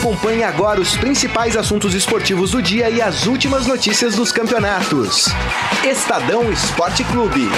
Acompanhe agora os principais assuntos esportivos do dia e as últimas notícias dos campeonatos. Estadão Esporte Clube.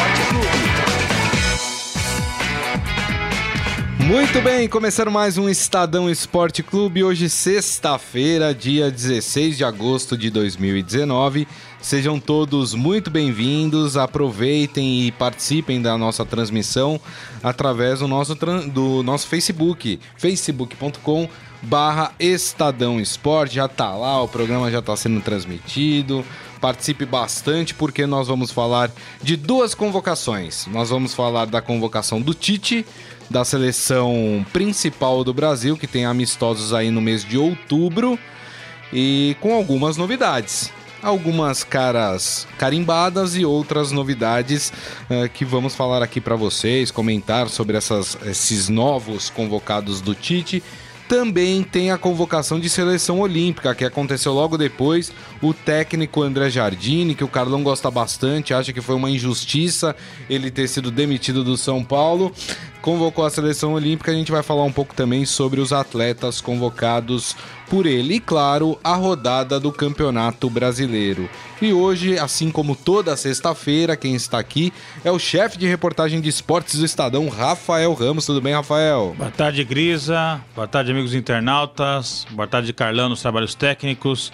Muito bem, começando mais um Estadão Esporte Clube. Hoje, sexta-feira, dia 16 de agosto de 2019. Sejam todos muito bem-vindos, aproveitem e participem da nossa transmissão através do nosso, do nosso Facebook, facebook.com barra Estadão Esporte, já tá lá, o programa já está sendo transmitido. Participe bastante porque nós vamos falar de duas convocações. Nós vamos falar da convocação do Tite, da seleção principal do Brasil, que tem amistosos aí no mês de outubro, e com algumas novidades algumas caras carimbadas e outras novidades uh, que vamos falar aqui para vocês, comentar sobre essas, esses novos convocados do Tite. Também tem a convocação de seleção olímpica, que aconteceu logo depois. O técnico André Jardine, que o Carlão gosta bastante, acha que foi uma injustiça ele ter sido demitido do São Paulo convocou a seleção olímpica. A gente vai falar um pouco também sobre os atletas convocados por ele e, claro, a rodada do Campeonato Brasileiro. E hoje, assim como toda sexta-feira, quem está aqui é o chefe de reportagem de esportes do Estadão, Rafael Ramos. Tudo bem, Rafael? Boa tarde, Grisa. Boa tarde, amigos internautas. Boa tarde, Carlão, nos trabalhos técnicos.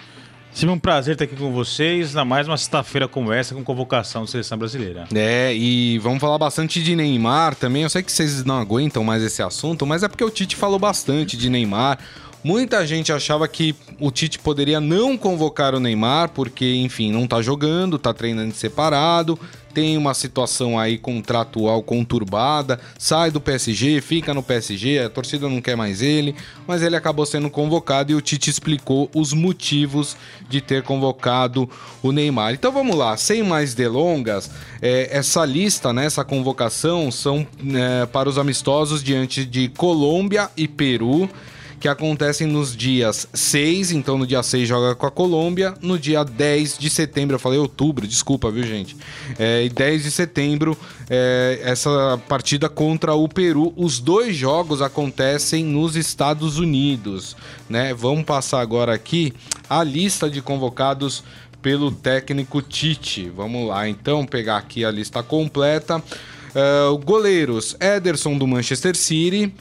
Sempre um prazer estar aqui com vocês, na mais uma sexta-feira como essa, com convocação da seleção brasileira. É, e vamos falar bastante de Neymar também. Eu sei que vocês não aguentam mais esse assunto, mas é porque o Tite falou bastante de Neymar. Muita gente achava que o Tite poderia não convocar o Neymar, porque, enfim, não tá jogando, tá treinando separado, tem uma situação aí contratual conturbada, sai do PSG, fica no PSG, a torcida não quer mais ele, mas ele acabou sendo convocado e o Tite explicou os motivos de ter convocado o Neymar. Então vamos lá, sem mais delongas, é, essa lista, né, essa convocação são é, para os amistosos diante de Colômbia e Peru que acontecem nos dias 6, então no dia 6 joga com a Colômbia, no dia 10 de setembro, eu falei outubro, desculpa, viu gente? É, e 10 de setembro, é, essa partida contra o Peru. Os dois jogos acontecem nos Estados Unidos, né? Vamos passar agora aqui a lista de convocados pelo técnico Tite. Vamos lá, então, pegar aqui a lista completa. Uh, goleiros: Ederson do Manchester City,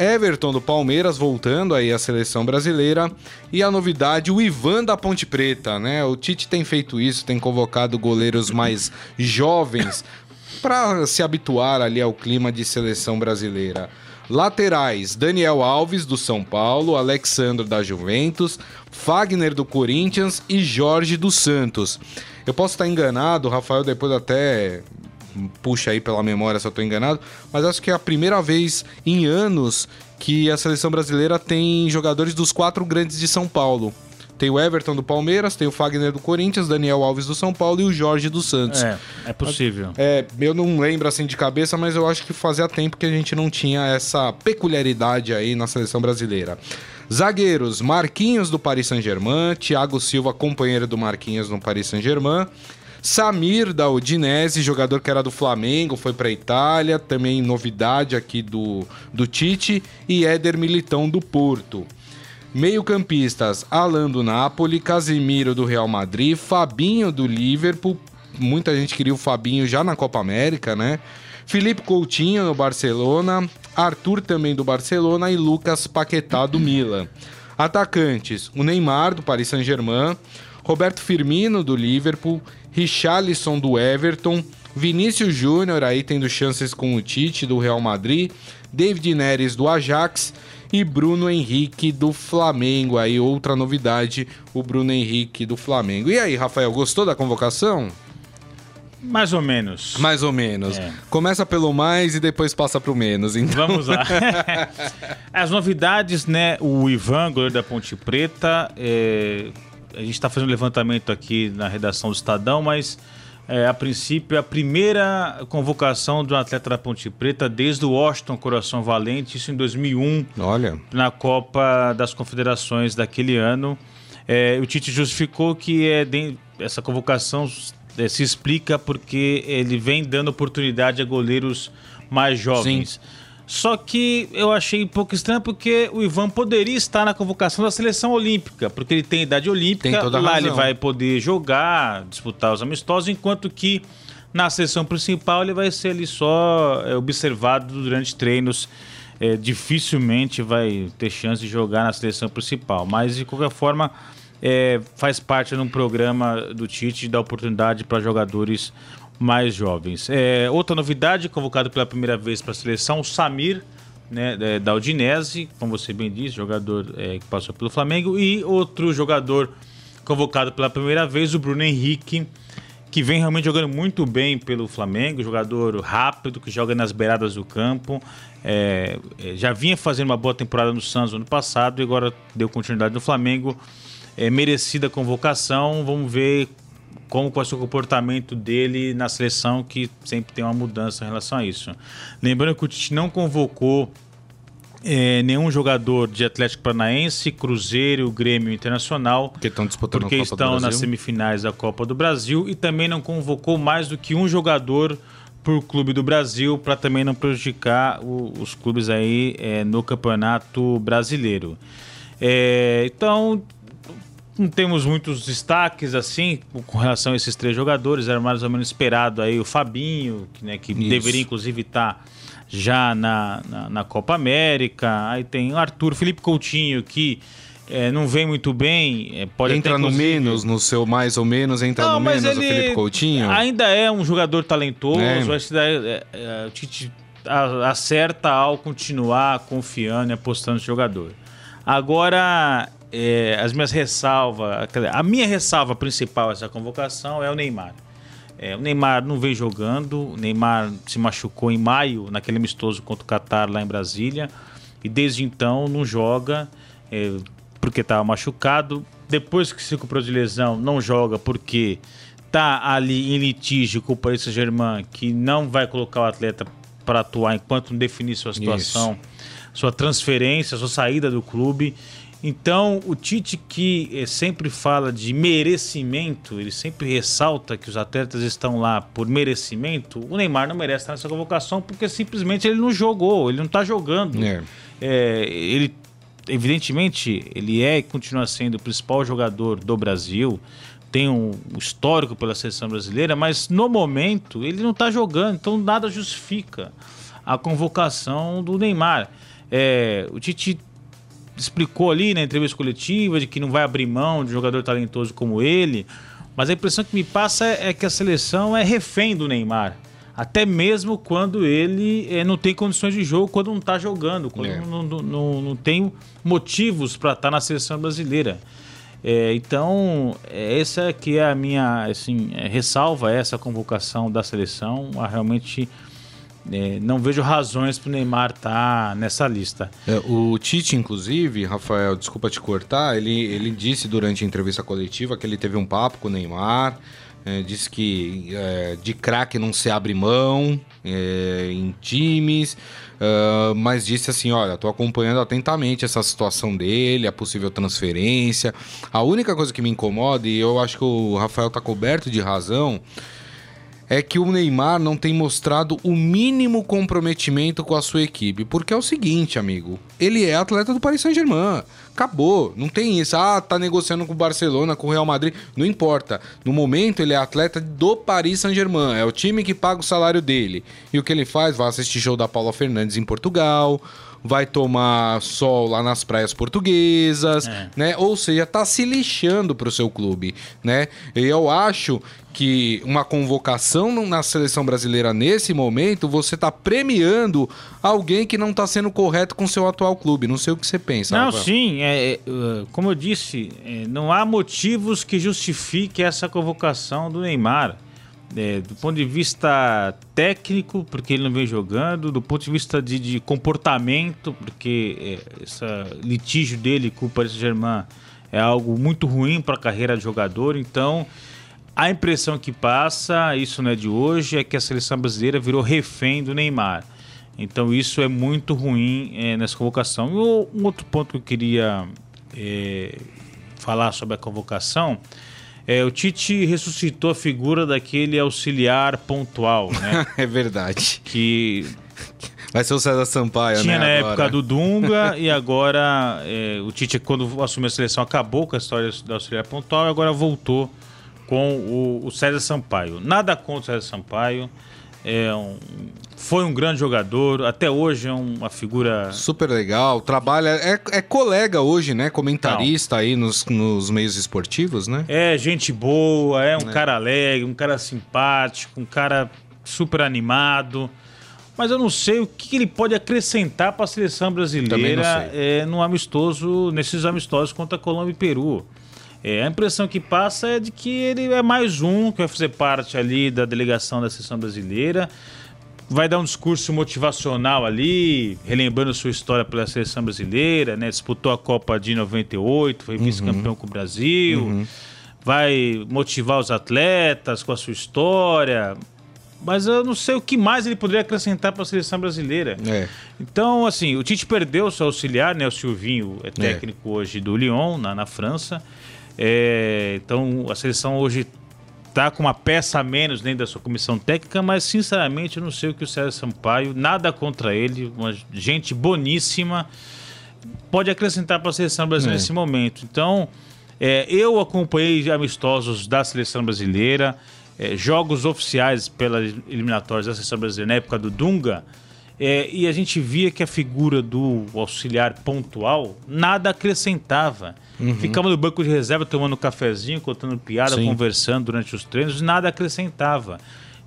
Everton do Palmeiras voltando aí à seleção brasileira e a novidade o Ivan da Ponte Preta, né? O Tite tem feito isso, tem convocado goleiros mais jovens para se habituar ali ao clima de seleção brasileira. Laterais: Daniel Alves do São Paulo, Alexandre da Juventus, Fagner do Corinthians e Jorge dos Santos. Eu posso estar enganado, Rafael depois até puxa aí pela memória se eu estou enganado, mas acho que é a primeira vez em anos que a seleção brasileira tem jogadores dos quatro grandes de São Paulo. Tem o Everton do Palmeiras, tem o Fagner do Corinthians, Daniel Alves do São Paulo e o Jorge do Santos. É, é possível. É, eu não lembro assim de cabeça, mas eu acho que fazia tempo que a gente não tinha essa peculiaridade aí na seleção brasileira. Zagueiros: Marquinhos do Paris Saint-Germain, Thiago Silva, companheiro do Marquinhos no Paris Saint-Germain. Samir da Udinese, jogador que era do Flamengo, foi para Itália, também novidade aqui do, do Tite, e Éder Militão do Porto. Meio-campistas: Alan do Napoli, Casimiro do Real Madrid, Fabinho do Liverpool. Muita gente queria o Fabinho já na Copa América, né? Felipe Coutinho no Barcelona, Arthur também do Barcelona e Lucas Paquetá do Milan. Atacantes: o Neymar do Paris Saint-Germain, Roberto Firmino do Liverpool, Richarlison do Everton, Vinícius Júnior aí tendo chances com o Tite do Real Madrid, David Neres do Ajax e Bruno Henrique do Flamengo. Aí outra novidade, o Bruno Henrique do Flamengo. E aí, Rafael, gostou da convocação? Mais ou menos. Mais ou menos. É. Começa pelo mais e depois passa pro menos. Então. Vamos lá. As novidades, né? O Ivan, goleiro da Ponte Preta, é, a gente está fazendo um levantamento aqui na redação do Estadão, mas é, a princípio a primeira convocação de um atleta da Ponte Preta desde o Washington Coração Valente, isso em 2001. Olha. Na Copa das Confederações daquele ano. É, o Tite justificou que é, essa convocação é, se explica porque ele vem dando oportunidade a goleiros mais jovens. Sim. Só que eu achei um pouco estranho porque o Ivan poderia estar na convocação da seleção olímpica, porque ele tem idade olímpica, Tem lá ele vai poder jogar, disputar os amistosos, enquanto que na seleção principal ele vai ser ali só é, observado durante treinos. É, dificilmente vai ter chance de jogar na seleção principal, mas de qualquer forma é, faz parte de um programa do Tite de dar oportunidade para jogadores mais jovens. É, outra novidade, convocado pela primeira vez para a seleção, o Samir, né, é, da Udinese, como você bem disse, jogador é, que passou pelo Flamengo, e outro jogador convocado pela primeira vez, o Bruno Henrique, que vem realmente jogando muito bem pelo Flamengo, jogador rápido, que joga nas beiradas do campo. É, é, já vinha fazendo uma boa temporada no Santos no ano passado e agora deu continuidade no Flamengo. É, merecida convocação, vamos ver como vai ser o comportamento dele na seleção, que sempre tem uma mudança em relação a isso. Lembrando que o Tite não convocou é, nenhum jogador de Atlético Paranaense, Cruzeiro, Grêmio Internacional, Porque estão disputando porque estão nas semifinais da Copa do Brasil e também não convocou mais do que um jogador por clube do Brasil para também não prejudicar o- os clubes aí é, no Campeonato Brasileiro. É, então não temos muitos destaques assim com relação a esses três jogadores. Era mais ou menos esperado aí o Fabinho, que, né, que Isso. deveria inclusive estar já na, na, na Copa América. Aí tem o Arthur Felipe Coutinho, que eh, não vem muito bem. eh, pode entra até, no menos, no seu mais ou menos, entra não, no menos o Felipe Coutinho. ainda é um jogador talentoso. É. Acho que é, é, o Tite acerta ao continuar confiando e apostando no jogador. Agora, é, as minhas ressalvas, a minha ressalva principal a essa convocação é o Neymar. É, o Neymar não vem jogando, o Neymar se machucou em maio, naquele amistoso contra o Qatar lá em Brasília, e desde então não joga, é, porque estava machucado. Depois que se recuperou de lesão, não joga porque tá ali em litígio com o Paris Saint-Germain, que não vai colocar o atleta para atuar enquanto não definir sua situação, sua transferência, sua saída do clube. Então, o Tite, que eh, sempre fala de merecimento, ele sempre ressalta que os atletas estão lá por merecimento. O Neymar não merece estar nessa convocação porque simplesmente ele não jogou, ele não está jogando. É. É, ele, evidentemente, ele é e continua sendo o principal jogador do Brasil, tem um histórico pela seleção brasileira, mas no momento ele não está jogando, então nada justifica a convocação do Neymar. É, o Tite explicou ali na entrevista coletiva de que não vai abrir mão de um jogador talentoso como ele, mas a impressão que me passa é que a seleção é refém do Neymar. Até mesmo quando ele eh, não tem condições de jogo, quando não está jogando, quando É. não, não, não, não tem motivos para estar na seleção brasileira. É, então, é, essa que é a minha assim, é, ressalva, essa convocação da seleção. Ah, realmente é, não vejo razões para o Neymar estar nessa lista. É, o Tite, inclusive, Rafael, desculpa te cortar, ele, ele disse durante a entrevista coletiva que ele teve um papo com o Neymar, é, disse que é, de craque não se abre mão é, em times, ah, mas disse assim, olha, tô acompanhando atentamente essa situação dele, a possível transferência. A única coisa que me incomoda, e eu acho que o Rafael tá coberto de razão, é que o Neymar não tem mostrado o mínimo comprometimento com a sua equipe. Porque é o seguinte, amigo, ele é atleta do Paris Saint-Germain. Acabou. Não tem isso. Ah, tá negociando com o Barcelona, com o Real Madrid. Não importa. No momento, ele é atleta do Paris Saint-Germain. É o time que paga o salário dele. E o que ele faz? Vai assistir show da Paula Fernandes em Portugal. Vai tomar sol lá nas praias portuguesas, É. né? Ou seja, tá se lixando pro seu clube, né? E eu acho que uma convocação na seleção brasileira nesse momento, você tá premiando alguém que não tá sendo correto com seu atual clube. Não sei o que você pensa. Não, Rafael. sim, é, é, uh, como eu disse, é, não há motivos que justifiquem essa convocação do Neymar. É, do ponto de vista técnico, porque ele não vem jogando, do ponto de vista de, de comportamento, porque é, esse litígio dele com o Paris Saint-Germain é algo muito ruim para a carreira de jogador, então a impressão que passa, isso não é de hoje, é que a seleção brasileira virou refém do Neymar. Então isso é muito ruim é, nessa convocação. E um outro ponto que eu queria é, falar sobre a convocação é o Tite ressuscitou a figura daquele auxiliar pontual, né? É verdade. que Vai ser o César Sampaio, Tinha né? na agora. época do Dunga e agora é, o Tite, quando assumiu a seleção, acabou com a história da auxiliar pontual e agora voltou com o, o César Sampaio. Nada contra o César Sampaio. É um- foi um grande jogador, até hoje é uma figura. Super legal, trabalha. É, é colega hoje, né? Comentarista aí nos, nos meios esportivos, né? É gente boa, é um cara alegre, um cara simpático, um cara super animado. Mas eu não sei o que ele pode acrescentar para a seleção brasileira não é, no amistoso, nesses amistosos contra Colômbia e Peru. É, a impressão que passa é de que ele é mais um que vai fazer parte ali da delegação da seleção brasileira. Vai dar um discurso motivacional ali, relembrando sua história pela seleção brasileira, né? Disputou a Copa de 98, foi vice-campeão com o Brasil. Vai motivar os atletas com a sua história. Mas eu não sei o que mais ele poderia acrescentar para a seleção brasileira. É. Então, assim, o Tite perdeu o seu auxiliar, né? O Silvinho é técnico hoje do Lyon, na, na França. É, então, a seleção hoje tá com uma peça a menos dentro da sua comissão técnica, mas, sinceramente, eu não sei o que o César Sampaio, nada contra ele, uma gente boníssima, pode acrescentar para a seleção brasileira É. nesse momento. Então, é, eu acompanhei amistosos da seleção brasileira, é, jogos oficiais pelas eliminatórias da seleção brasileira na época do Dunga, é, e a gente via que a figura do auxiliar pontual nada acrescentava. Ficava no banco de reserva tomando um cafezinho, contando piada, Sim. conversando durante os treinos, nada acrescentava.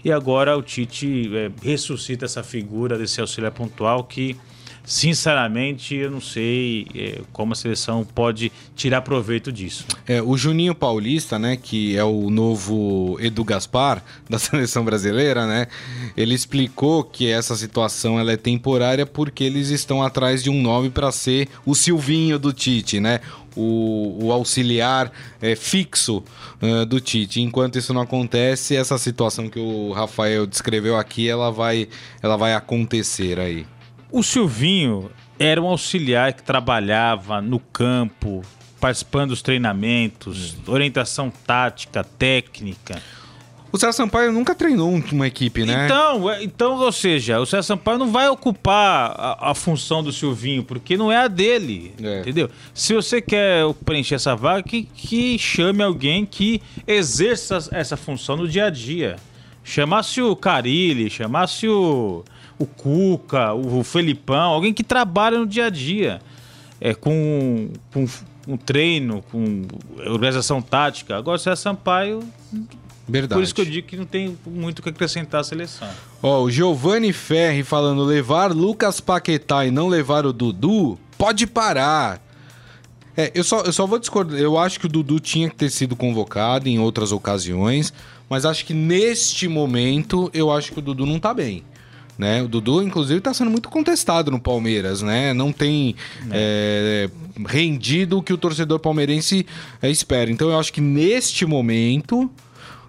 E agora o Tite é, ressuscita essa figura desse auxiliar pontual que, sinceramente, eu não sei é, como a seleção pode tirar proveito disso. É, o Juninho Paulista, né, que é o novo Edu Gaspar da seleção brasileira, né, ele explicou que essa situação ela é temporária porque eles estão atrás de um nome para ser o Silvinho do Tite, né, o, o auxiliar é, fixo eh, do Tite. Enquanto isso não acontece, essa situação que o Rafael descreveu aqui, ela vai, ela vai acontecer aí. O Silvinho era um auxiliar que trabalhava no campo, participando dos treinamentos, orientação tática, técnica. O César Sampaio nunca treinou um- uma equipe, né? Então, é- então, ou seja, o César Sampaio não vai ocupar a, a função do Silvinho, porque não é a dele, É. entendeu? Se você quer preencher essa vaga, que, que chame alguém que exerça essa função no dia a dia. Chamasse o Carilli, chamasse o, o Cuca, o, Felipão, alguém que trabalha no dia a dia, é, com, com, com treino, com organização tática. Agora, o César Sampaio Verdade. por isso que eu digo que não tem muito o que acrescentar à seleção. Ó, o Giovanni Ferri falando levar Lucas Paquetá e não levar o Dudu, pode parar. É, eu só, eu só vou discordar. Eu acho que o Dudu tinha que ter sido convocado em outras ocasiões, mas acho que neste momento eu acho que o Dudu não tá bem. Né? O Dudu, inclusive, tá sendo muito contestado no Palmeiras, né? Não tem é, rendido o que o torcedor palmeirense é, espera. Então eu acho que neste momento.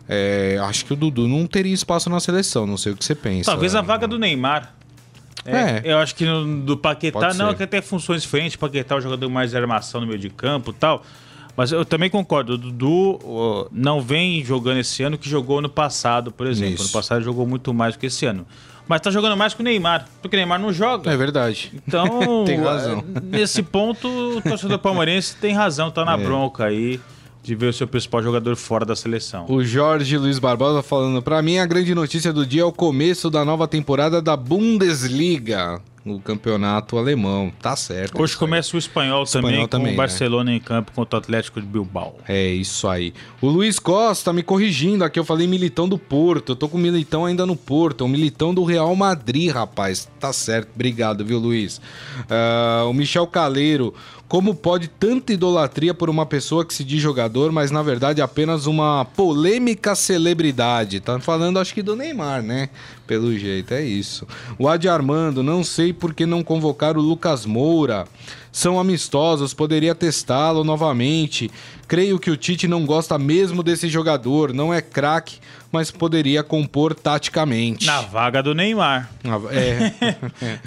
é, acho que o Dudu não teria espaço na seleção, não sei o que você pensa. Talvez a vaga do Neymar. É, É. Eu acho que no, do Paquetá, não, que até funções diferentes. Paquetá é o jogador mais de armação no meio de campo tal. Mas eu também concordo. O Dudu não vem jogando esse ano que jogou no passado, por exemplo. Isso. No passado jogou muito mais do que esse ano. Mas tá jogando mais que o Neymar. Porque o Neymar não joga. É verdade. Então, Tem razão. eh, nesse ponto, o torcedor palmeirense tem razão, tá na É. bronca aí de ver o seu principal jogador fora da seleção. O Jorge Luiz Barbosa falando, pra mim a grande notícia do dia é o começo da nova temporada da Bundesliga, o campeonato alemão. Tá certo. Hoje começa o espanhol, também, Espanhol com também, o né? Barcelona em campo contra o Atlético de Bilbao. É isso aí. O Luiz Costa me corrigindo aqui, eu falei militão do Porto. Eu tô com militão ainda no Porto. É um militão do Real Madrid, rapaz. Tá certo. Obrigado, viu, Luiz? Ah, o Michel Caleiro. Como pode tanta idolatria por uma pessoa que se diz jogador, mas na verdade é apenas uma polêmica celebridade? Tá falando, acho que do Neymar, né? Pelo jeito, é isso. O Adi Armando, não sei por que não convocar o Lucas Moura. São amistosos, poderia testá-lo novamente. Creio que o Tite não gosta mesmo desse jogador, não é craque, mas poderia compor taticamente. Na vaga do Neymar. Ah, É,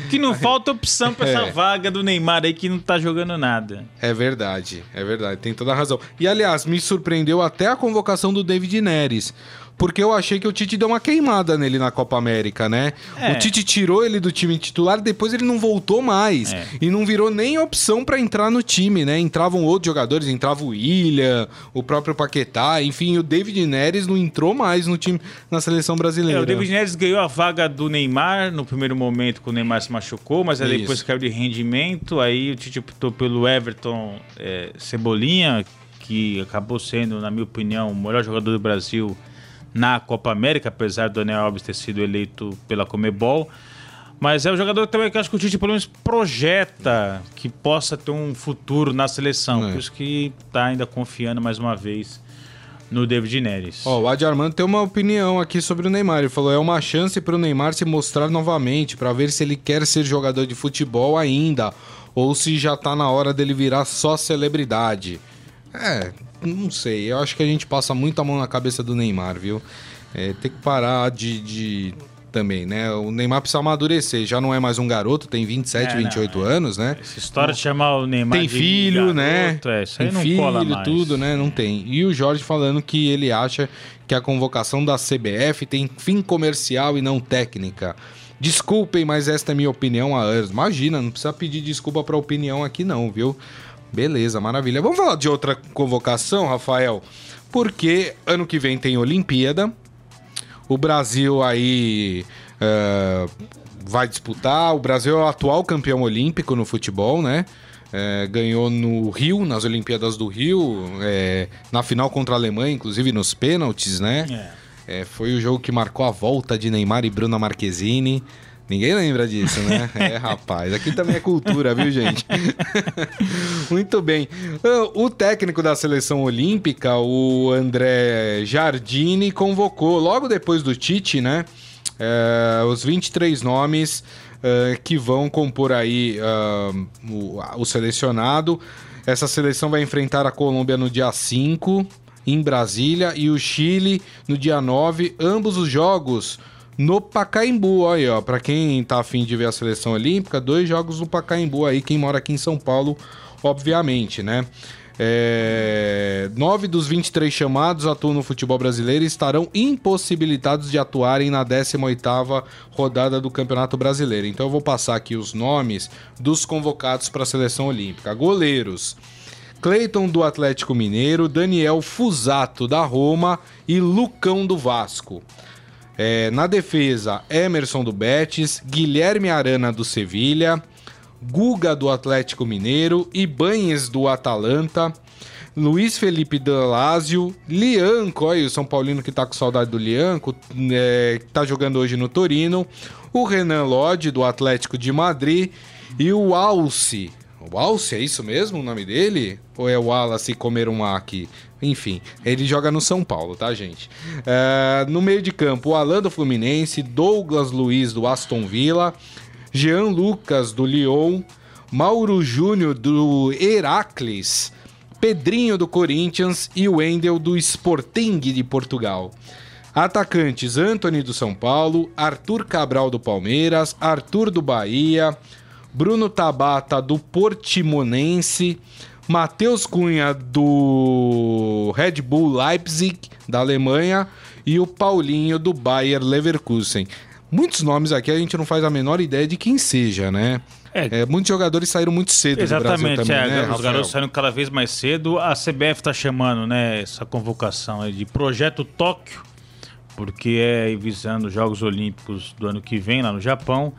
Que não falta opção pra essa É. vaga do Neymar aí que não tá jogando nada. é verdade, é verdade, tem toda a razão. E aliás, me surpreendeu até a convocação do David Neres. Porque eu achei que o Tite deu uma queimada nele na Copa América, né? É. O Tite tirou ele do time titular, depois ele não voltou mais. É. E não virou nem opção pra entrar no time, né? Entravam outros jogadores, entrava o William, o próprio Paquetá, enfim, o David Neres não entrou mais no time, na seleção brasileira. É, o David Neres ganhou a vaga do Neymar no primeiro momento, quando o Neymar se machucou, mas aí Isso. depois caiu de rendimento. Aí o Tite optou pelo Everton é, Cebolinha, que acabou sendo, na minha opinião, o melhor jogador do Brasil na Copa América, apesar do Daniel Alves ter sido eleito pela Comebol. Mas é um jogador também que acho que o Tite pelo menos projeta que possa ter um futuro na seleção. É. Por isso que tá ainda confiando mais uma vez no David Neres. Ó, o Adi Armando tem uma opinião aqui sobre o Neymar. Ele falou: é uma chance pro Neymar se mostrar novamente, pra ver se ele quer ser jogador de futebol ainda, ou se já tá na hora dele virar só celebridade. É, não sei. Eu acho que a gente passa muito a mão na cabeça do Neymar, viu? É, tem que parar de. de- Também, né? O Neymar precisa amadurecer. Já não é mais um garoto, tem 27, É, não, 28 anos, né? Essa história de chamar o Neymar Tem de filho, né? garoto, É, isso aí Tem não filho, cola mais. tudo, né? Não tem. E o Jorge falando que ele acha que a convocação da CBF tem fim comercial e não técnica. Desculpem, mas esta é minha opinião há anos. Imagina, não precisa pedir desculpa pra opinião aqui não, viu? Beleza, maravilha. Vamos falar de outra convocação, Rafael? Porque ano que vem tem Olimpíada. O Brasil aí é, vai disputar. O Brasil é o atual campeão olímpico no futebol, né? É, ganhou no Rio, nas Olimpíadas do Rio, é, na final contra a Alemanha, inclusive nos pênaltis, né? É, foi o jogo que marcou a volta de Neymar e Bruna Marquezine. Ninguém lembra disso, né? É, rapaz. Aqui também é cultura, viu, gente? Muito bem. Ah, O técnico da seleção olímpica, o André Jardine, convocou logo depois do Tite, né? É, os 23 nomes é, que vão compor aí ah, o, o selecionado. Essa seleção vai enfrentar a Colômbia no dia 5 em Brasília e o Chile no dia 9, ambos os jogos no Pacaembu, aí ó, para quem tá afim de ver a seleção olímpica, dois jogos no Pacaembu aí, quem mora aqui em São Paulo, obviamente, né? É... Nove dos 23 chamados atuam no futebol brasileiro e estarão impossibilitados de atuarem na 18ª rodada do Campeonato Brasileiro. Então eu vou passar aqui os nomes dos convocados para a seleção olímpica. Goleiros: Cleiton do Atlético Mineiro, Daniel Fusato da Roma e Lucão do Vasco. É, na defesa, Emerson do Betis, Guilherme Arana do Sevilha, Guga do Atlético Mineiro, Ibanhes do Atalanta, Luiz Felipe do Lazio, Lianco, olha o São Paulino que tá com saudade do Lianco, é, tá jogando hoje no Torino, o Renan Lodge do Atlético de Madrid e o Alce. O Alce, é isso mesmo o nome dele? Ou é o Wallace comer um aqui? Enfim, ele joga no São Paulo, tá, gente? É, no meio de campo, o Alan do Fluminense, Douglas Luiz do Aston Villa, Jean Lucas do Lyon, Mauro Júnior do Heracles, Pedrinho do Corinthians e Wendel do Sporting de Portugal. Atacantes: Anthony do São Paulo, Arthur Cabral do Palmeiras, Arthur do Bahia, Bruno Tabata do Portimonense, Matheus Cunha do Red Bull Leipzig da Alemanha e o Paulinho do Bayer Leverkusen. Muitos nomes aqui a gente não faz a menor ideia de quem seja, né? É. É, muitos jogadores saíram muito cedo do Brasil Exatamente, também, é, né, os Rafael? garotos saíram cada vez mais cedo. A CBF está chamando né, essa convocação de Projeto Tóquio, porque é visando os Jogos Olímpicos do ano que vem lá no Japão.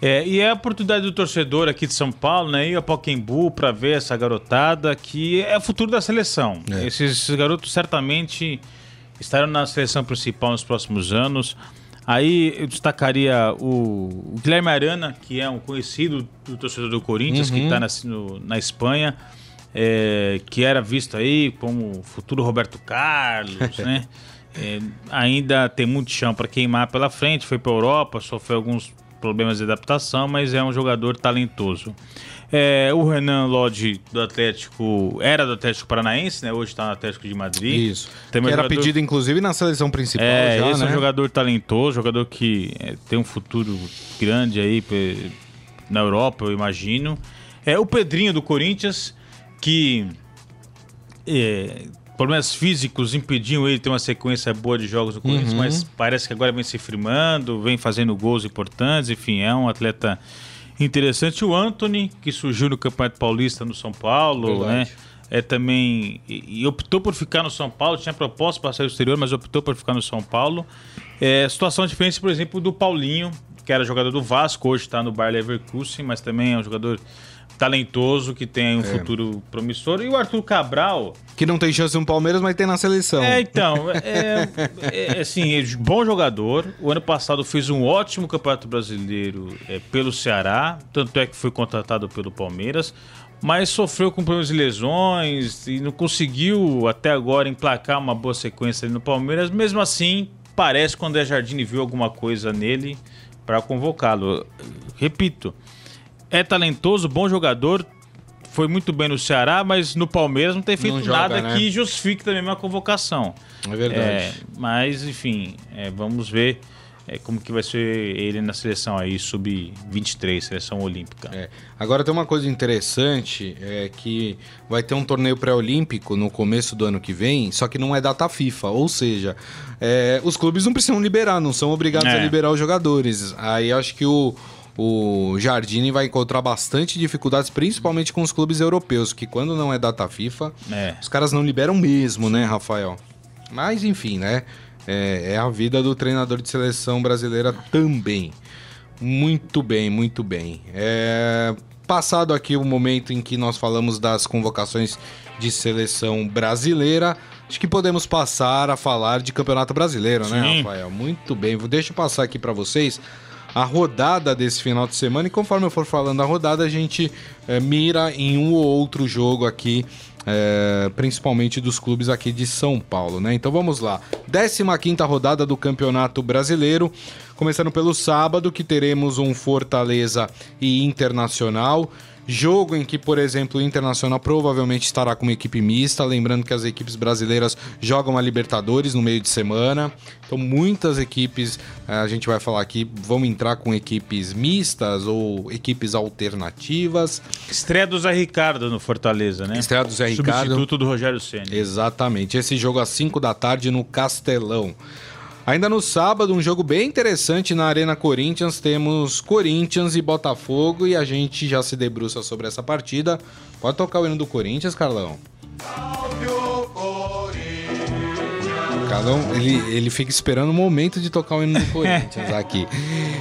É, e é a oportunidade do torcedor aqui de São Paulo, né, ir a Pacaembu para ver essa garotada que é o futuro da seleção. É. Esses, garotos certamente estarão na seleção principal nos próximos anos. Aí eu destacaria o, o Guilherme Arana, que é um conhecido do torcedor do Corinthians, que está na, na Espanha, é, que era visto aí como o futuro Roberto Carlos, né? É, ainda tem muito chão para queimar pela frente, foi para Europa, sofreu alguns problemas de adaptação, mas é um jogador talentoso. É, o Renan Lodge do Atlético era do Atlético Paranaense, né? Hoje está no Atlético de Madrid. Isso. Que era jogador- pedido, inclusive, na seleção principal é, já, esse é né? um jogador talentoso, jogador que é, tem um futuro grande aí na Europa, eu imagino. É o Pedrinho do Corinthians, que é, problemas físicos impediam ele de ter uma sequência boa de jogos no Corinthians, Uhum. mas parece que agora vem se firmando, vem fazendo gols importantes, enfim, é um atleta interessante. O Anthony, que surgiu no Campeonato Paulista no São Paulo, né? Verdade. É também. E, e optou por ficar no São Paulo, tinha proposta para sair do exterior, mas optou por ficar no São Paulo. É, situação diferente, por exemplo, do Paulinho, que era jogador do Vasco, hoje está no Bayer Leverkusen, mas também é um jogador talentoso, que tem um futuro promissor. E o Arthur Cabral, Que não tem chance no Palmeiras, mas tem na seleção. é, então, é, é, assim, é bom jogador. O ano passado fez um ótimo campeonato brasileiro é, pelo Ceará, tanto é que foi contratado pelo Palmeiras, mas sofreu com problemas de lesões e não conseguiu até agora emplacar uma boa sequência ali no Palmeiras. Mesmo assim, parece que o André Jardine viu alguma coisa nele para convocá-lo. Repito, é talentoso, bom jogador. Foi muito bem no Ceará, mas no Palmeiras não tem feito Não joga, nada né? que justifique também uma convocação. É verdade. É, mas, enfim, é, vamos ver é, como que vai ser ele na seleção aí, sub-23, seleção olímpica. É. Agora tem uma coisa interessante, é que vai ter um torneio pré-olímpico no começo do ano que vem, só que não é data FIFA, ou seja, é, os clubes não precisam liberar, não são obrigados É. a liberar os jogadores. Aí acho que o, o Jardine vai encontrar bastante dificuldades, principalmente com os clubes europeus, que quando não é data FIFA, É. os caras não liberam mesmo, né, Rafael? Mas enfim, né? É, é a vida do treinador de seleção brasileira também. Muito bem, muito bem. É, passado aqui o momento em que nós falamos das convocações de seleção brasileira, acho que podemos passar a falar de Campeonato Brasileiro, né, Sim. Rafael? Muito bem. Deixa eu passar aqui para vocês a rodada desse final de semana e conforme eu for falando a rodada, a gente é, mira em um ou outro jogo aqui, é, principalmente dos clubes aqui de São Paulo, né? Então vamos lá. 15 rodada do Campeonato Brasileiro, começando pelo sábado, que teremos um Fortaleza e Internacional. Jogo em que, por exemplo, o Internacional provavelmente estará com uma equipe mista, lembrando que as equipes brasileiras jogam a Libertadores no meio de semana. Então, muitas equipes, eh, a gente vai falar aqui, vão entrar com equipes mistas ou equipes alternativas. Estreia do Zé Ricardo no Fortaleza, né? Estreia do Zé Ricardo. Substituto do Rogério Ceni. Exatamente. Esse jogo às 5 da tarde no Castelão. Ainda no sábado, um jogo bem interessante na Arena Corinthians. Temos Corinthians e Botafogo e a gente já se debruça sobre essa partida. Pode tocar o hino do Corinthians, Carlão? Carlão, ele, ele fica esperando o momento de tocar o hino do Corinthians aqui.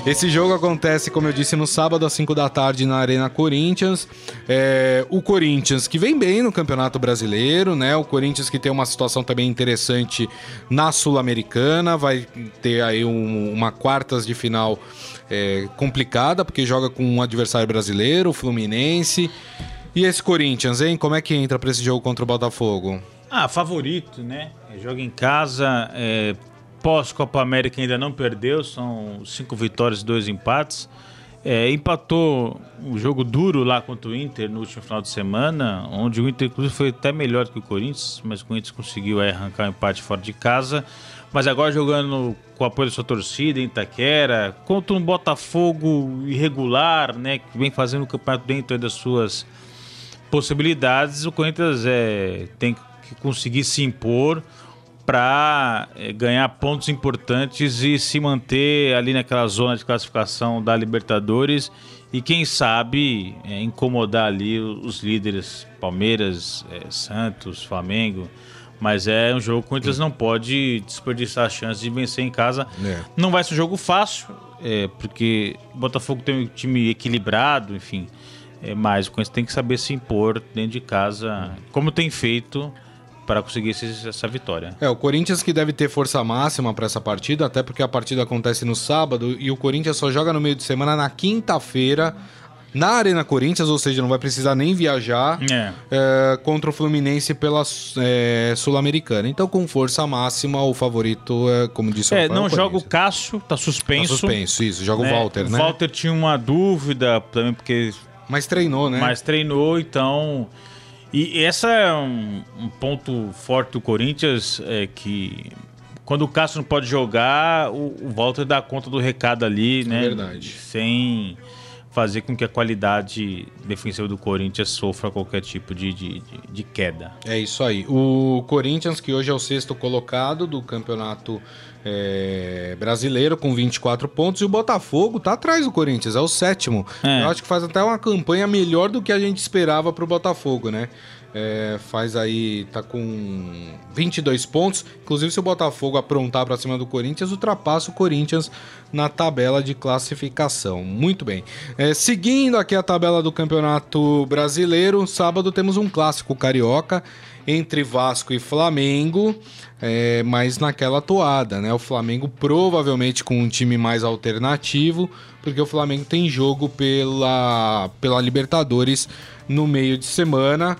Esse jogo acontece, como eu disse, no sábado às 5 da tarde na Arena Corinthians. É, o Corinthians que vem bem no Campeonato Brasileiro, né? O Corinthians que tem uma situação também interessante na Sul-Americana, vai ter aí um- uma quartas de final é, complicada, porque joga com um adversário brasileiro, o Fluminense. E esse Corinthians, hein? Como é que entra pra esse jogo contra o Botafogo? Ah, favorito, né? Joga em casa, é, pós-Copa América ainda não perdeu, são cinco vitórias e dois empates. É, empatou um jogo duro lá contra o Inter no último final de semana, onde o Inter, inclusive, foi até melhor que o Corinthians, mas o Corinthians conseguiu aí, arrancar um empate fora de casa. Mas agora jogando com o apoio da sua torcida em Itaquera, contra um Botafogo irregular, né? Que vem fazendo o campeonato dentro das suas possibilidades, o Corinthians é, tem que conseguir se impor para ganhar pontos importantes e se manter ali naquela zona de classificação da Libertadores e quem sabe é, incomodar ali os líderes Palmeiras, é, Santos, Flamengo. Mas é um jogo que o Corinthians não pode desperdiçar a chance de vencer em casa. É. Não vai ser um jogo fácil, é, porque o Botafogo tem um time equilibrado, enfim. Mas o Corinthians tem que saber se impor dentro de casa, como tem feito para conseguir esse- essa vitória. É, o Corinthians que deve ter força máxima para essa partida, até porque a partida acontece no sábado e o Corinthians só joga no meio de semana na quinta-feira na Arena Corinthians, ou seja, não vai precisar nem viajar É. é, contra o Fluminense pela é, Sul-Americana. Então, com força máxima, o favorito é, como disse o É, não joga o. Cássio, tá Tá suspenso. suspenso, isso, joga né? o Walter, né? O Walter tinha uma dúvida também, porque Mas treinou, né? mas treinou, então. E essa é um, um ponto forte do Corinthians, é que quando o Cássio não pode jogar, o, o Walter dá conta do recado ali, né? verdade. Sem fazer com que a qualidade defensiva do Corinthians sofra qualquer tipo de, de, de, queda. É isso aí. O Corinthians, que hoje é o sexto colocado do campeonato é, brasileiro, com 24 pontos, e o Botafogo tá atrás do Corinthians, é o sétimo. É. Eu acho que faz até uma campanha melhor do que a gente esperava pro Botafogo, né? É, faz aí, tá com 22 pontos. Inclusive, se o Botafogo aprontar para cima do Corinthians, ultrapassa o Corinthians na tabela de classificação. Muito bem. É, seguindo aqui a tabela do Campeonato Brasileiro, sábado temos um clássico carioca entre Vasco e Flamengo, é, mas naquela toada, né? O Flamengo provavelmente com um time mais alternativo, porque o Flamengo tem jogo pela, pela Libertadores no meio de semana.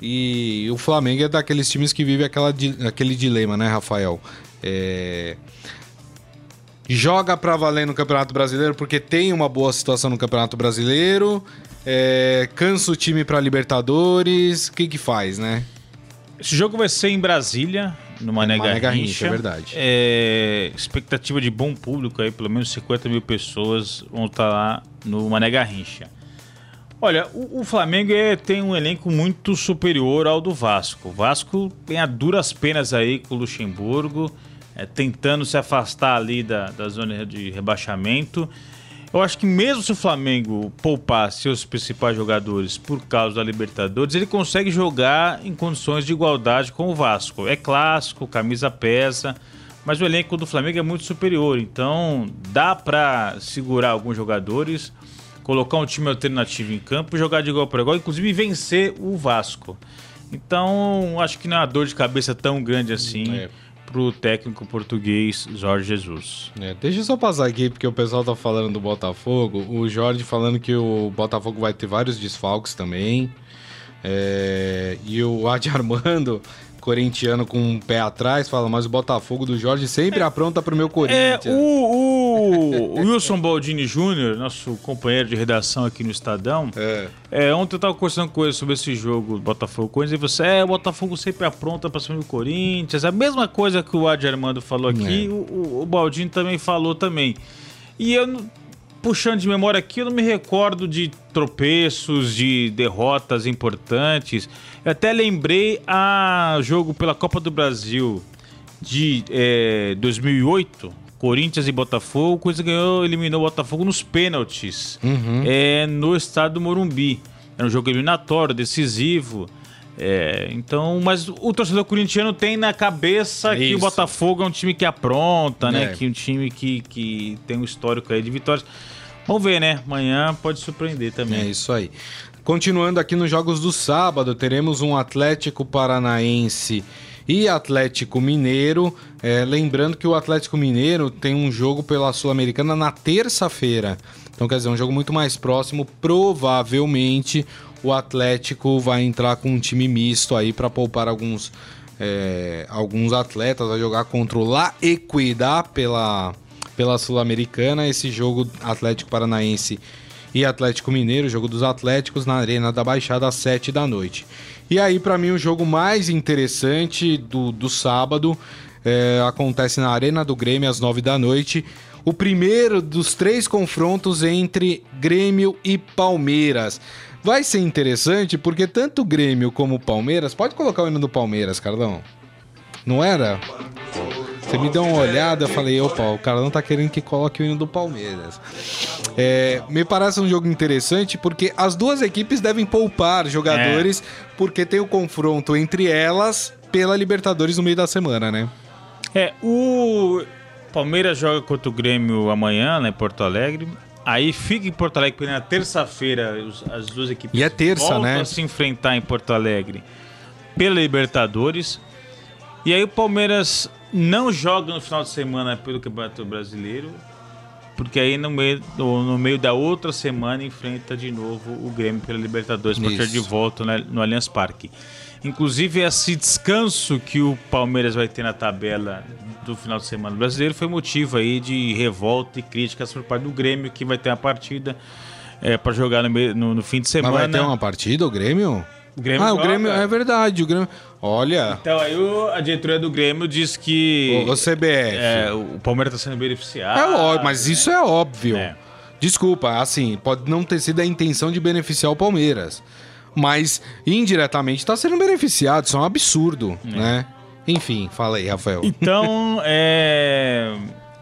E o Flamengo é daqueles times que vive aquela, aquele dilema, né, Rafael? É, Joga pra valer no Campeonato Brasileiro porque tem uma boa situação no Campeonato Brasileiro. É, Cansa o time pra Libertadores. O que que faz, né? Esse jogo vai ser em Brasília, no Mané. Garrincha, é verdade. É, expectativa de bom público aí, pelo menos 50 mil pessoas vão estar lá no Mané Garrincha. Olha, o, o Flamengo é- tem um elenco muito superior ao do Vasco. O Vasco tem a duras penas aí com o Luxemburgo, é, tentando se afastar ali da, da zona de rebaixamento. Eu acho que mesmo se o Flamengo poupar seus principais jogadores por causa da Libertadores, ele consegue jogar em condições de igualdade com o Vasco. É clássico, camisa pesa, mas o elenco do Flamengo é muito superior, então dá pra segurar alguns jogadores, colocar um time alternativo em campo, jogar de igual para igual, inclusive vencer o Vasco. Então, acho que não é uma dor de cabeça tão grande assim É. pro técnico português Jorge Jesus. É, deixa eu só passar aqui, porque o pessoal tá falando do Botafogo. O Jorge falando que o Botafogo vai ter vários desfalques também. É, e o Adi Armando, corintiano com um pé atrás, fala: Mas o Botafogo do Jorge sempre apronta pro meu É, Corinthians. o, o- o Wilson Baldini Júnior, nosso companheiro de redação aqui no Estadão, É. é, ontem eu tava conversando com ele sobre esse jogo Botafogo Corinthians e você, é, o Botafogo sempre apronta pra cima do Corinthians. A mesma coisa que o Adi Armando falou aqui, É. o, o, o Baldini também falou também. E eu, não- puxando de memória aqui, eu não me recordo de tropeços, de derrotas importantes. Eu até lembrei a jogo pela Copa do Brasil de é, 2008, Corinthians e Botafogo, o Corinthians ganhou, eliminou o Botafogo nos pênaltis, é, no estado do Morumbi. Era um jogo eliminatório, decisivo. É, então, mas o torcedor corintiano tem na cabeça que o Botafogo é um time que apronta, né? É. Que um time que, que tem um histórico aí de vitórias. Vamos ver, né? Amanhã pode surpreender também. É isso aí. Continuando aqui nos jogos do sábado, teremos um Atlético Paranaense e Atlético Mineiro. É, lembrando que o Atlético Mineiro tem um jogo pela Sul-Americana na terça-feira. Então, quer dizer, um jogo muito mais próximo. Provavelmente o Atlético vai entrar com um time misto aí para poupar alguns, é, alguns atletas. Vai jogar contra o La Equidad pela, pela Sul-Americana. Esse jogo Atlético Paranaense e Atlético Mineiro, jogo dos Atléticos na Arena da Baixada às 7 da noite. E aí, para mim, o jogo mais interessante do, do sábado é, acontece na Arena do Grêmio às 9 da noite. O primeiro dos três confrontos entre Grêmio e Palmeiras. Vai ser interessante porque tanto Grêmio como Palmeiras. Pode colocar o hino do Palmeiras, Carlão? Não era? Você me deu uma olhada, eu falei, opa, o Carlão tá querendo que coloque o hino do Palmeiras. É, me parece um jogo interessante porque as duas equipes devem poupar jogadores porque tem o confronto entre elas pela Libertadores no meio da semana, né? É, o Palmeiras joga contra o Grêmio amanhã, né, em Porto Alegre. Aí fica em Porto Alegre, porque na terça-feira as duas equipes E é terça, voltam né? a se enfrentar em Porto Alegre pela Libertadores. E aí o Palmeiras não joga no final de semana pelo Campeonato Brasileiro, porque aí no meio, no, meio da outra semana enfrenta de novo o Grêmio pela Libertadores para ter de volta né, no Allianz Parque. Inclusive, esse descanso que o Palmeiras vai ter na tabela do final de semana brasileiro foi motivo aí de revolta e críticas por parte do Grêmio, que vai ter uma partida para jogar no, meio- no- no fim de Mas semana. vai ter uma partida, o Grêmio? O Grêmio ah, o joga. Grêmio, é verdade, o Grêmio... Olha, Então, aí o- a diretoria do Grêmio diz que o, CBF... é, o Palmeiras está sendo beneficiado. É lógico, mas isso é óbvio. É. Desculpa, assim, pode não ter sido a intenção de beneficiar o Palmeiras. Mas indiretamente está sendo beneficiado. Isso é um absurdo, é. né? Enfim, fala aí, Rafael. Então, é.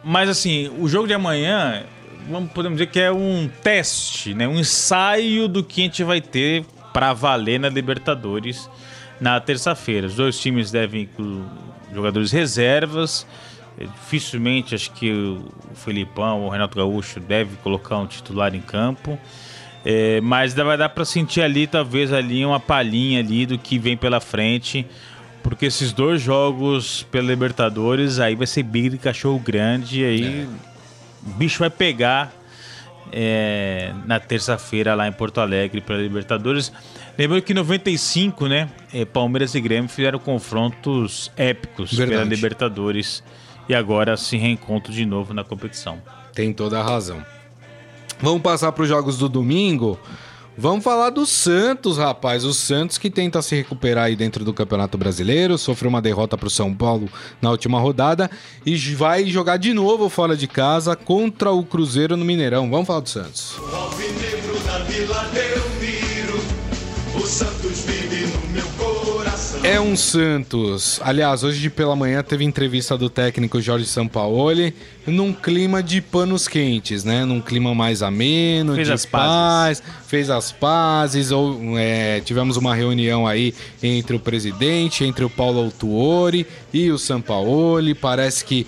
Mas assim, o jogo de amanhã, vamos, podemos dizer que é um teste, né? Um ensaio do que a gente vai ter para valer na Libertadores na terça-feira. Os dois times devem incluir jogadores reservas. É, dificilmente acho que o Felipão ou o Renato Gaúcho deve colocar um titular em campo. É, mas vai dar para sentir ali, talvez, ali uma palhinha ali do que vem pela frente. Porque esses dois jogos pela Libertadores, aí vai ser de cachorro grande. E aí é. o bicho vai pegar é, na terça-feira lá em Porto Alegre pela Libertadores. Lembrando que em 95, né? É, Palmeiras e Grêmio fizeram confrontos épicos Verdade. pela Libertadores e agora se reencontram de novo na competição. Tem toda a razão. Vamos passar para os jogos do domingo. Vamos falar do Santos, rapaz. O Santos que tenta se recuperar aí dentro do Campeonato Brasileiro, sofreu uma derrota para o São Paulo na última rodada e vai jogar de novo fora de casa contra o Cruzeiro no Mineirão. Vamos falar do Santos. O o Santos vive no meu é um Santos. Aliás, hoje pela manhã teve entrevista do técnico Jorge Sampaoli num clima de panos quentes, né? Num clima mais ameno, fez de as paz, pazes. fez as pazes. Ou, é, tivemos uma reunião aí entre o presidente, entre o Paulo Autuori e o Sampaoli. Parece que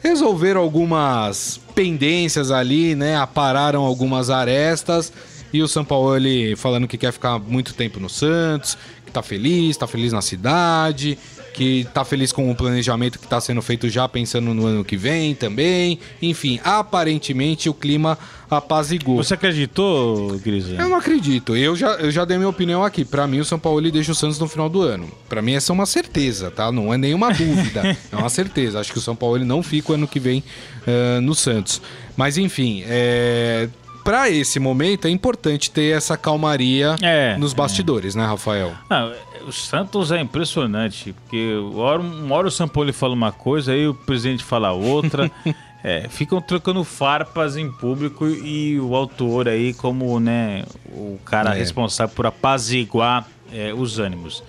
resolveram algumas pendências ali, né? Apararam algumas arestas. E o Sampaoli falando que quer ficar muito tempo no Santos, que tá feliz, tá feliz na cidade, que tá feliz com o planejamento que está sendo feito já pensando no ano que vem também. Enfim, aparentemente o clima apazigou. Você acreditou, Gris? Eu não acredito. Eu já, eu já dei minha opinião aqui. Para mim, o São Paulo ele deixa o Santos no final do ano. Para mim, essa é uma certeza, tá? Não é nenhuma dúvida. é uma certeza. Acho que o São Paulo ele não fica o ano que vem uh, no Santos. Mas enfim, é, para esse momento é importante ter essa calmaria é, nos bastidores, é. né, Rafael? Não, o Santos é impressionante, porque uma hora, uma hora o Sampoli fala uma coisa, aí o presidente fala outra. é, ficam trocando farpas em público e o autor aí como né, o cara é. responsável por apaziguar é, os ânimos.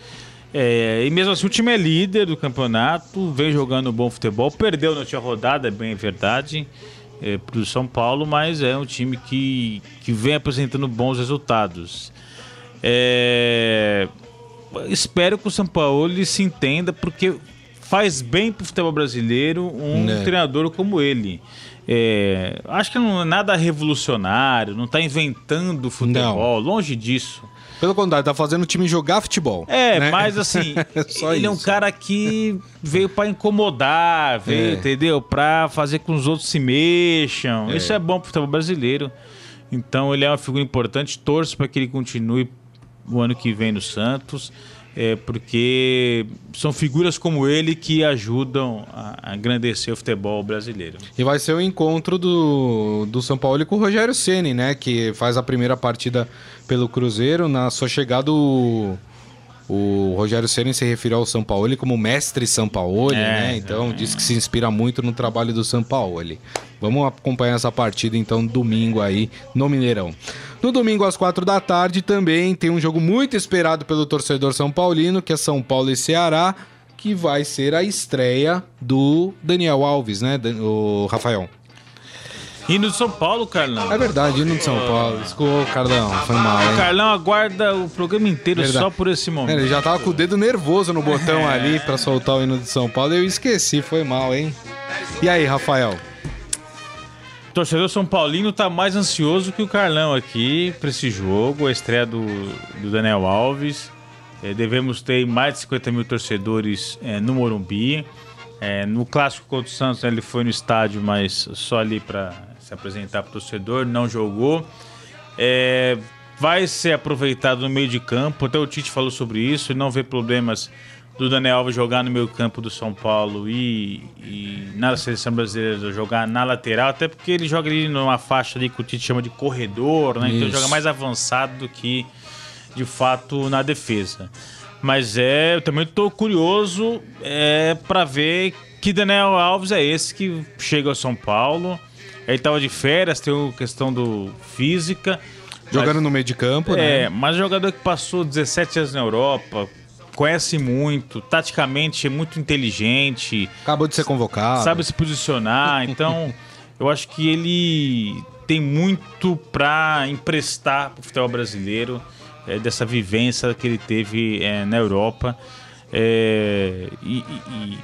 É, e mesmo assim o time é líder do campeonato, vem jogando bom futebol, perdeu na última rodada, é bem verdade é, para o São Paulo, mas é um time que, que vem apresentando bons resultados. É, espero que o São Paulo se entenda, porque faz bem para o futebol brasileiro um é. treinador como ele. É, acho que não é nada revolucionário, não está inventando futebol, não. longe disso. Pelo contrário, tá fazendo o time jogar futebol. É, né? mas assim, ele isso. é um cara que veio para incomodar, veio, é. entendeu? Para fazer com que os outros se mexam. É. Isso é bom pro futebol brasileiro. Então ele é uma figura importante, torço para que ele continue o ano que vem no Santos. É porque são figuras como ele que ajudam a engrandecer o futebol brasileiro. E vai ser o encontro do, do São Paulo com o Rogério Ceni, né? Que faz a primeira partida pelo Cruzeiro. Na sua chegada, o, o Rogério Ceni se referiu ao São Paulo como mestre São Paulo, é, né? Então é. diz que se inspira muito no trabalho do São Paulo. Vamos acompanhar essa partida então domingo aí no Mineirão. No domingo às quatro da tarde também tem um jogo muito esperado pelo torcedor são paulino, que é São Paulo e Ceará, que vai ser a estreia do Daniel Alves, né, o Rafael? Hino de São Paulo, Carlão. É verdade, hino de São Paulo. Desculpa, Carlão, foi mal, hein? O Carlão aguarda o programa inteiro verdade. só por esse momento. Ele já tava com o dedo nervoso no botão é. ali para soltar o hino de São Paulo. Eu esqueci, foi mal, hein? E aí, Rafael? O torcedor São Paulino tá mais ansioso que o Carlão aqui para esse jogo, a estreia do, do Daniel Alves. É, devemos ter mais de 50 mil torcedores é, no Morumbi. É, no clássico contra o Santos, ele foi no estádio, mas só ali para se apresentar para o torcedor, não jogou. É, vai ser aproveitado no meio de campo, até o Tite falou sobre isso, e não vê problemas do Daniel Alves jogar no meio campo do São Paulo e, e, na seleção brasileira jogar na lateral, até porque ele joga ali numa faixa ali que o Tite chama de corredor, né? Então joga mais avançado do que de fato na defesa. Mas é, eu também estou curioso é, para ver que Daniel Alves é esse que chega ao São Paulo. Ele tava de férias, tem a questão do física. Jogando mas, no meio de campo, é, né? mas jogador que passou 17 anos na Europa, conhece muito, taticamente é muito inteligente. Acabou de ser convocado. Sabe se posicionar, então eu acho que ele tem muito para emprestar para o futebol brasileiro é, dessa vivência que ele teve é, na Europa. É, e, e,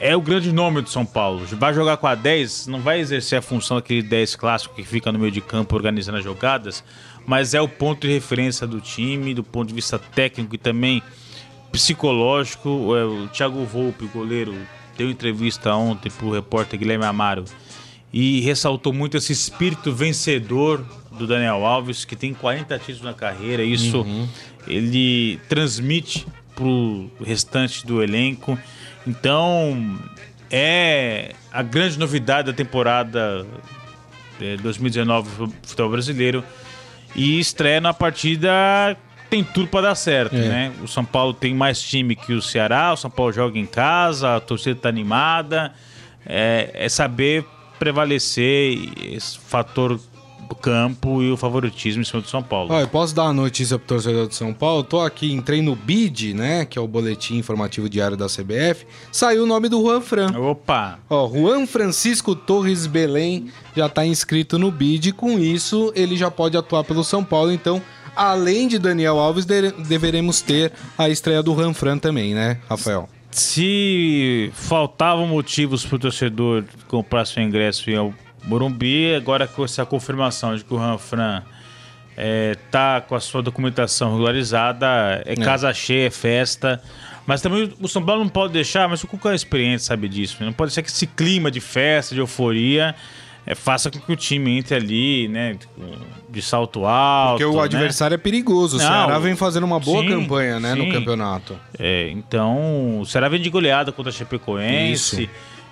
é o grande nome do São Paulo. Vai jogar com a 10, não vai exercer a função daquele 10 clássico que fica no meio de campo organizando as jogadas, mas é o ponto de referência do time, do ponto de vista técnico e também psicológico. É, o Thiago Volpe, goleiro, deu entrevista ontem para o repórter Guilherme Amaro e ressaltou muito esse espírito vencedor do Daniel Alves, que tem 40 títulos na carreira. Isso uhum. ele transmite para o restante do elenco. Então, é a grande novidade da temporada 2019 do futebol brasileiro. E estreia na partida tem tudo para dar certo, é. né? O São Paulo tem mais time que o Ceará, o São Paulo joga em casa, a torcida está animada. É, é saber prevalecer esse fator campo e o favoritismo em cima do São Paulo. eu posso dar uma notícia pro torcedor do São Paulo? Tô aqui, entrei no BID, né? Que é o Boletim Informativo Diário da CBF. Saiu o nome do Juan Fran. Opa! Ó, Juan Francisco Torres Belém já tá inscrito no BID. Com isso, ele já pode atuar pelo São Paulo. Então, além de Daniel Alves, de deveremos ter a estreia do Juan Fran também, né, Rafael? Se faltavam motivos para o torcedor comprar seu ingresso e ao Morumbi, agora com essa confirmação de que o Ranfran é, tá com a sua documentação regularizada, é, é, casa cheia, é festa. Mas também o São Paulo não pode deixar, mas o Cuca é experiente, sabe disso. Não pode ser que esse clima de festa, de euforia, é, faça com que o time entre ali, né, de salto alto. Porque o né? adversário é perigoso. O Não, Ceará vem fazendo uma boa sim, campanha, né, sim. no campeonato. É, então, o Ceará vem de goleada contra a Chapecoense. Isso.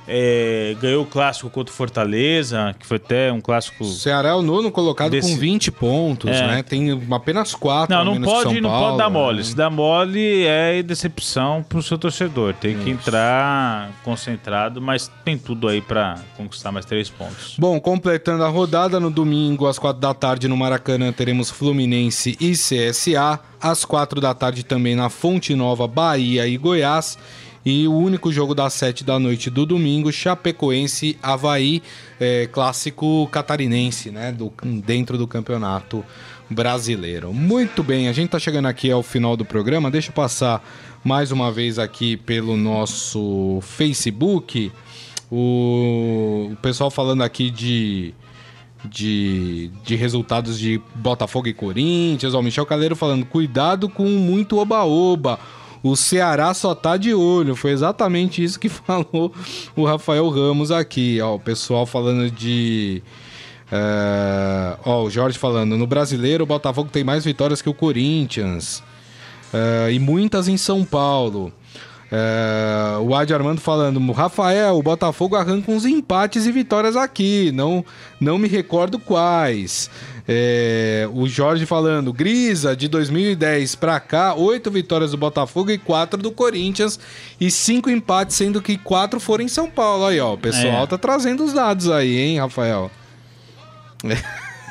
É, ganhou o clássico contra o Fortaleza, que foi até um clássico. Ceará é o nono colocado desse... com 20 pontos, é. né? Tem apenas 4 Não, não pode, não Paulo, pode dar mole. Né? Se dá mole é decepção pro seu torcedor. Tem Isso. que entrar concentrado, mas tem tudo aí para conquistar mais três pontos. Bom, completando a rodada, no domingo, às 4 da tarde, no Maracanã, teremos Fluminense e CSA. Às 4 da tarde também na Fonte Nova, Bahia e Goiás. E o único jogo das 7 da noite do domingo, Chapecoense Havaí, é, clássico catarinense, né? Do, dentro do campeonato brasileiro. Muito bem, a gente tá chegando aqui ao final do programa. Deixa eu passar mais uma vez aqui pelo nosso Facebook. O, o pessoal falando aqui de. De, de resultados de Botafogo e Corinthians. O Michel Caleiro falando: cuidado com muito oba-oba. O Ceará só tá de olho. Foi exatamente isso que falou o Rafael Ramos aqui. Ó, o pessoal falando de. Uh, ó, o Jorge falando: no brasileiro, o Botafogo tem mais vitórias que o Corinthians. Uh, e muitas em São Paulo. Uh, o Adi Armando falando, Rafael, o Botafogo arranca uns empates e vitórias aqui, não, não me recordo quais. É, o Jorge falando, Grisa, de 2010 para cá, oito vitórias do Botafogo e quatro do Corinthians e cinco empates, sendo que quatro foram em São Paulo. Aí, ó, o pessoal é. tá trazendo os dados aí, hein, Rafael?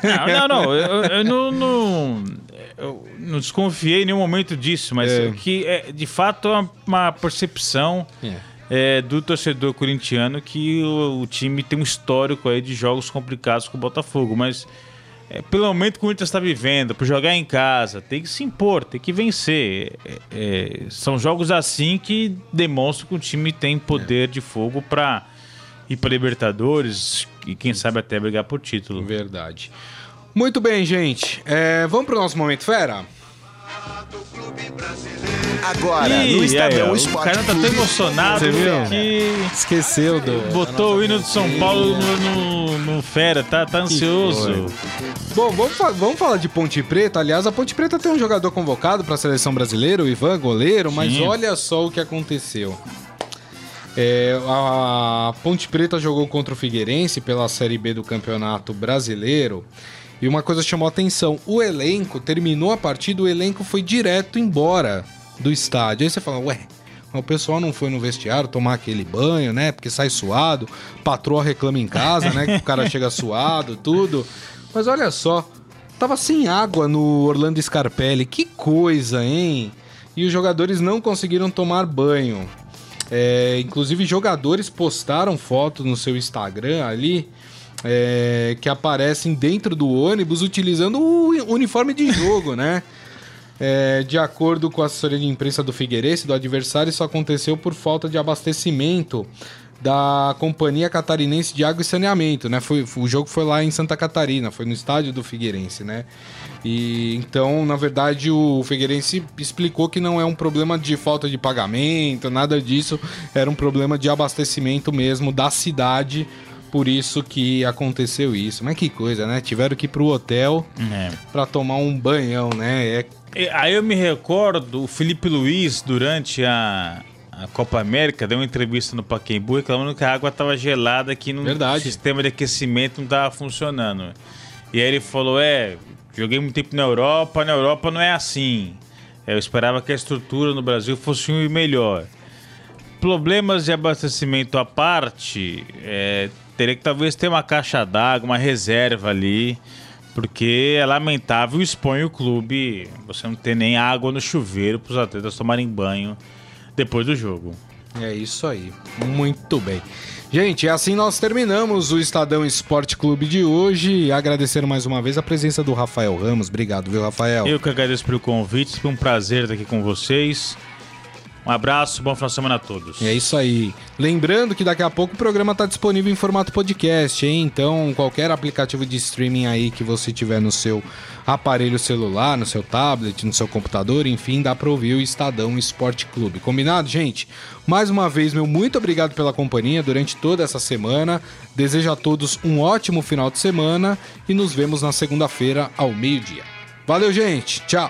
Não, não, não eu, eu não, não, eu não desconfiei em nenhum momento disso, mas é. que é, de fato é uma percepção é. É, do torcedor corintiano que o, o, time tem um histórico aí de jogos complicados com o Botafogo, mas é, pelo momento que o Corinthians está vivendo, por jogar em casa, tem que se impor, tem que vencer. É são jogos assim que demonstram que o time tem poder de fogo para ir para Libertadores e quem sabe até brigar por título. Verdade. Muito bem, gente. É, vamos para o nosso momento fera? Agora, Ih, no Estadão aí, O cara tá tão emocionado Você viu? que... Esqueceu do... Botou o hino do São Paulo no, no, no Fera, tá, tá ansioso. Bom, vamos, vamos falar de Ponte Preta. Aliás, a Ponte Preta tem um jogador convocado para a seleção brasileira, o Ivan, goleiro, mas Sim. olha só o que aconteceu. É, a Ponte Preta jogou contra o Figueirense pela Série B do Campeonato Brasileiro. E uma coisa chamou atenção: o elenco terminou a partida, o elenco foi direto embora do estádio. Aí você fala, ué, O pessoal não foi no vestiário tomar aquele banho, né? Porque sai suado, patroa reclama em casa, né? Que o cara chega suado, tudo. Mas olha só, tava sem água no Orlando Scarpelli. Que coisa, hein? E os jogadores não conseguiram tomar banho. É, inclusive, jogadores postaram fotos no seu Instagram ali. É, que aparecem dentro do ônibus utilizando o uniforme de jogo, né? É, de acordo com a assessoria de imprensa do Figueirense, do adversário, isso aconteceu por falta de abastecimento da Companhia Catarinense de Água e Saneamento, né? Foi, o jogo foi lá em Santa Catarina, foi no estádio do Figueirense, né? E então, na verdade, o Figueirense explicou que não é um problema de falta de pagamento, nada disso, era um problema de abastecimento mesmo da cidade. Por isso que aconteceu isso. Mas que coisa, né? Tiveram que ir pro hotel é. para tomar um banhão, né? É Aí eu me recordo, o Felipe Luiz, durante a, a Copa América, deu uma entrevista no Pacaembu reclamando que a água estava gelada, que no Verdade. sistema de aquecimento não estava funcionando. E aí ele falou: É, joguei muito tempo na Europa, na Europa não é assim. Eu esperava que a estrutura no Brasil fosse melhor. Problemas de abastecimento à parte, é, teria que talvez ter uma caixa d'água, uma reserva ali porque é lamentável expõe o clube você não ter nem água no chuveiro para os atletas tomarem banho depois do jogo. É isso aí. Muito bem. Gente, assim nós terminamos o Estadão Esporte Clube de hoje. Agradecer mais uma vez a presença do Rafael Ramos. Obrigado, viu, Rafael? Eu que agradeço pelo convite. Foi um prazer estar aqui com vocês. Um abraço, bom final de semana a todos. É isso aí. Lembrando que daqui a pouco o programa está disponível em formato podcast, hein? Então, qualquer aplicativo de streaming aí que você tiver no seu aparelho celular, no seu tablet, no seu computador, enfim, dá para ouvir o Estadão Esporte Clube. Combinado, gente? Mais uma vez, meu muito obrigado pela companhia durante toda essa semana. Desejo a todos um ótimo final de semana e nos vemos na segunda-feira ao meio-dia. Valeu, gente. Tchau.